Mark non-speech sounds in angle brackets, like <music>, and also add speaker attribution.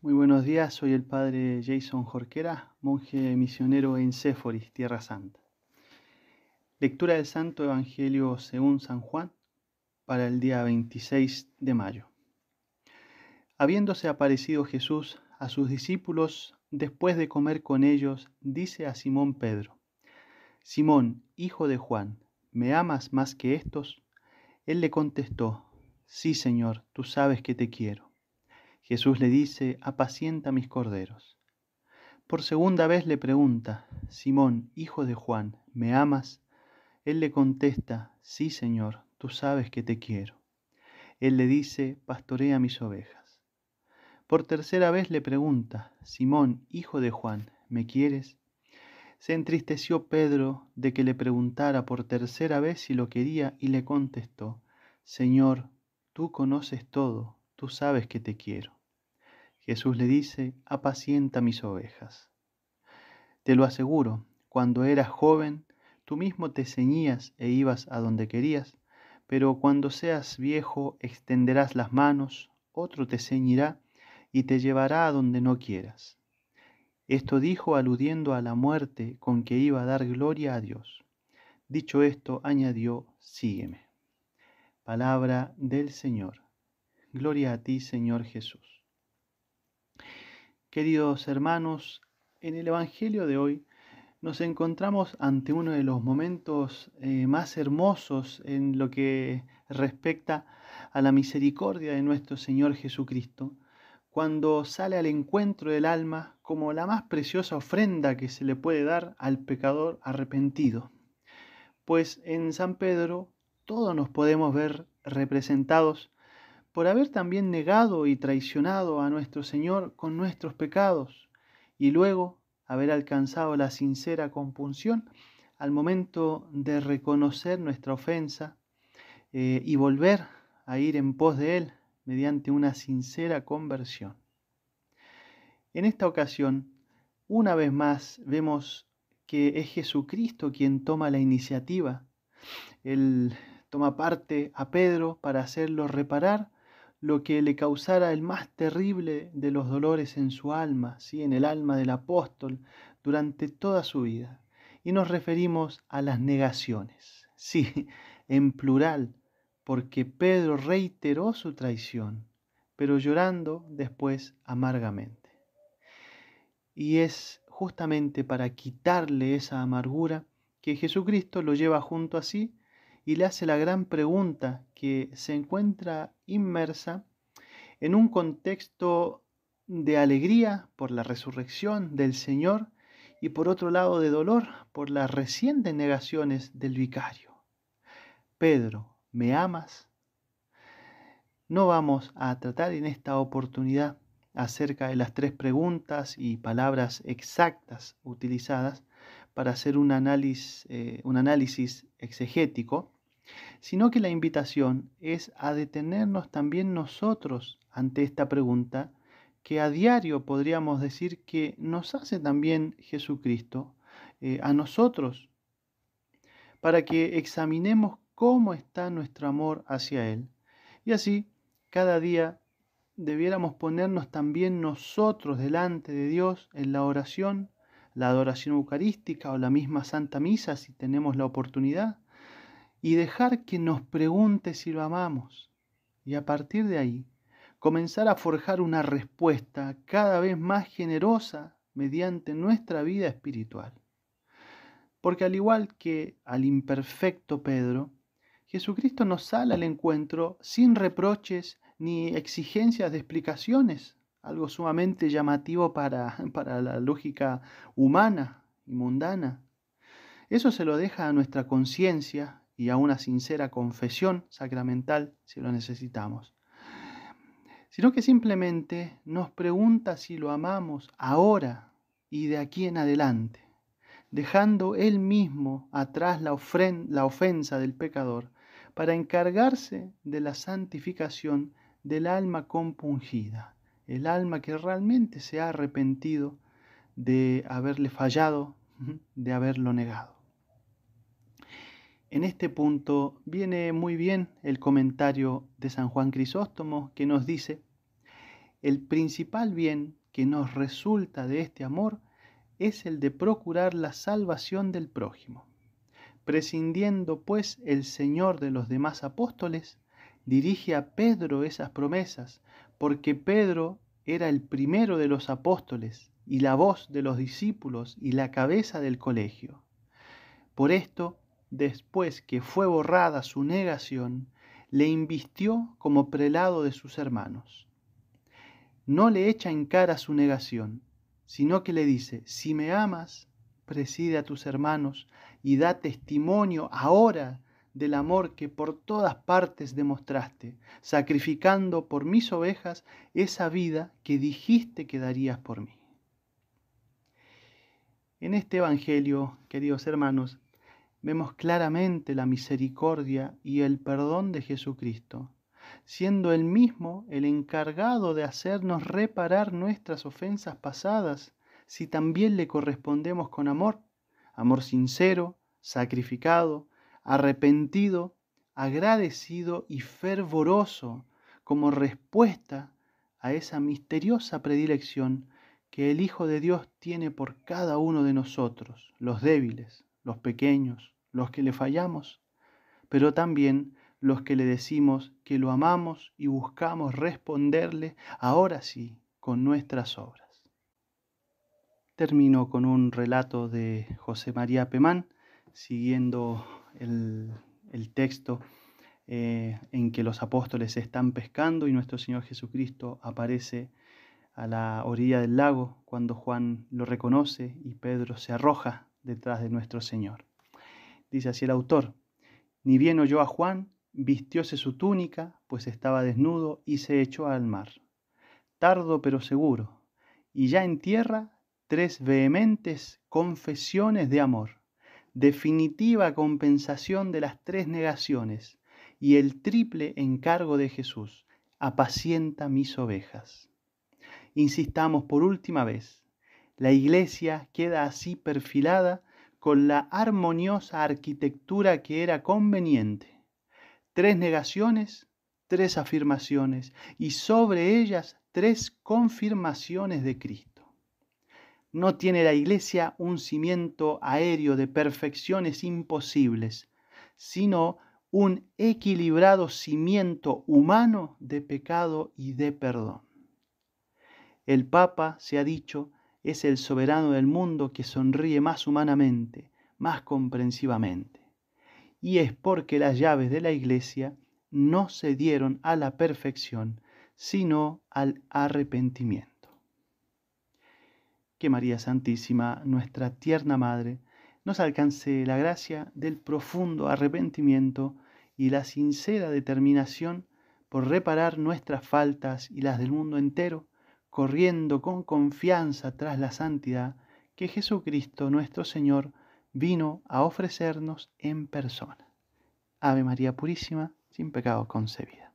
Speaker 1: Muy buenos días, soy el padre Jason Jorquera, monje misionero en Séforis, Tierra Santa. Lectura del Santo Evangelio según San Juan para el día 26 de mayo. Habiéndose aparecido Jesús a sus discípulos después de comer con ellos, dice a Simón Pedro, Simón, hijo de Juan, ¿me amas más que estos? Él le contestó, Sí, Señor, tú sabes que te quiero. Jesús le dice, apacienta mis corderos. Por segunda vez le pregunta, Simón, hijo de Juan, ¿me amas? Él le contesta, sí, Señor, tú sabes que te quiero. Él le dice, pastorea mis ovejas. Por tercera vez le pregunta, Simón, hijo de Juan, ¿me quieres? Se entristeció Pedro de que le preguntara por tercera vez si lo quería y le contestó, Señor, tú conoces todo, tú sabes que te quiero. Jesús le dice, apacienta mis ovejas. Te lo aseguro, cuando eras joven, tú mismo te ceñías e ibas a donde querías, pero cuando seas viejo extenderás las manos, otro te ceñirá y te llevará a donde no quieras. Esto dijo aludiendo a la muerte con que iba a dar gloria a Dios. Dicho esto, añadió, sígueme. Palabra del Señor. Gloria a ti, Señor Jesús. Queridos hermanos, en el Evangelio de hoy nos encontramos ante uno de los momentos eh, más hermosos en lo que respecta a la misericordia de nuestro Señor Jesucristo, cuando sale al encuentro del alma como la más preciosa ofrenda que se le puede dar al pecador arrepentido. Pues en San Pedro todos nos podemos ver representados por haber también negado y traicionado a nuestro Señor con nuestros pecados y luego haber alcanzado la sincera compunción al momento de reconocer nuestra ofensa eh, y volver a ir en pos de Él mediante una sincera conversión. En esta ocasión, una vez más, vemos que es Jesucristo quien toma la iniciativa. Él toma parte a Pedro para hacerlo reparar lo que le causara el más terrible de los dolores en su alma, ¿sí? en el alma del apóstol, durante toda su vida. Y nos referimos a las negaciones, <laughs> sí, en plural, porque Pedro reiteró su traición, pero llorando después amargamente. Y es justamente para quitarle esa amargura que Jesucristo lo lleva junto a sí y le hace la gran pregunta que se encuentra inmersa en un contexto de alegría por la resurrección del Señor y por otro lado de dolor por las recientes negaciones del vicario. Pedro, ¿me amas? No vamos a tratar en esta oportunidad acerca de las tres preguntas y palabras exactas utilizadas para hacer un análisis, eh, un análisis exegético, sino que la invitación es a detenernos también nosotros ante esta pregunta que a diario podríamos decir que nos hace también Jesucristo eh, a nosotros, para que examinemos cómo está nuestro amor hacia Él. Y así, cada día debiéramos ponernos también nosotros delante de Dios en la oración, la adoración eucarística o la misma Santa Misa si tenemos la oportunidad, y dejar que nos pregunte si lo amamos. Y a partir de ahí, comenzar a forjar una respuesta cada vez más generosa mediante nuestra vida espiritual. Porque al igual que al imperfecto Pedro, Jesucristo nos sale al encuentro sin reproches ni exigencias de explicaciones, algo sumamente llamativo para, <laughs> para la lógica humana y mundana. Eso se lo deja a nuestra conciencia y a una sincera confesión sacramental si lo necesitamos, sino que simplemente nos pregunta si lo amamos ahora y de aquí en adelante, dejando él mismo atrás la, la ofensa del pecador para encargarse de la santificación del alma compungida, el alma que realmente se ha arrepentido de haberle fallado, <laughs> de haberlo negado. En este punto viene muy bien el comentario de San Juan Crisóstomo que nos dice, el principal bien que nos resulta de este amor es el de procurar la salvación del prójimo. Prescindiendo pues el Señor de los demás apóstoles, dirige a Pedro esas promesas, porque Pedro era el primero de los apóstoles y la voz de los discípulos y la cabeza del colegio. Por esto, después que fue borrada su negación, le invistió como prelado de sus hermanos. No le echa en cara su negación, sino que le dice, si me amas, preside a tus hermanos y da testimonio ahora del amor que por todas partes demostraste, sacrificando por mis ovejas esa vida que dijiste que darías por mí. En este Evangelio, queridos hermanos, vemos claramente la misericordia y el perdón de Jesucristo, siendo Él mismo el encargado de hacernos reparar nuestras ofensas pasadas, si también le correspondemos con amor, amor sincero, sacrificado, arrepentido, agradecido y fervoroso como respuesta a esa misteriosa predilección que el Hijo de Dios tiene por cada uno de nosotros, los débiles, los pequeños, los que le fallamos, pero también los que le decimos que lo amamos y buscamos responderle ahora sí con nuestras obras. Termino con un relato de José María Pemán, siguiendo el, texto eh, en que los apóstoles están pescando y nuestro Señor Jesucristo aparece a la orilla del lago cuando Juan lo reconoce y Pedro se arroja detrás de nuestro Señor. Dice así el autor, ni bien oyó a Juan, vistióse su túnica, pues estaba desnudo, y se echó al mar. Tardo pero seguro, y ya en tierra tres vehementes confesiones de amor definitiva compensación de las tres negaciones y el triple encargo de Jesús, apacienta mis ovejas. Insistamos por última vez, la iglesia queda así perfilada con la armoniosa arquitectura que era conveniente. Tres negaciones, tres afirmaciones y sobre ellas tres confirmaciones de Cristo. No tiene la iglesia un cimiento aéreo de perfecciones imposibles, sino un equilibrado cimiento humano de pecado y de perdón. El Papa, se ha dicho, es el soberano del mundo que sonríe más humanamente, más comprensivamente. Y es porque las llaves de la iglesia no se dieron a la perfección, sino al arrepentimiento que María Santísima, nuestra tierna Madre, nos alcance la gracia del profundo arrepentimiento y la sincera determinación por reparar nuestras faltas y las del mundo entero, corriendo con confianza tras la santidad que Jesucristo nuestro Señor vino a ofrecernos en persona. Ave María Purísima, sin pecado concebida.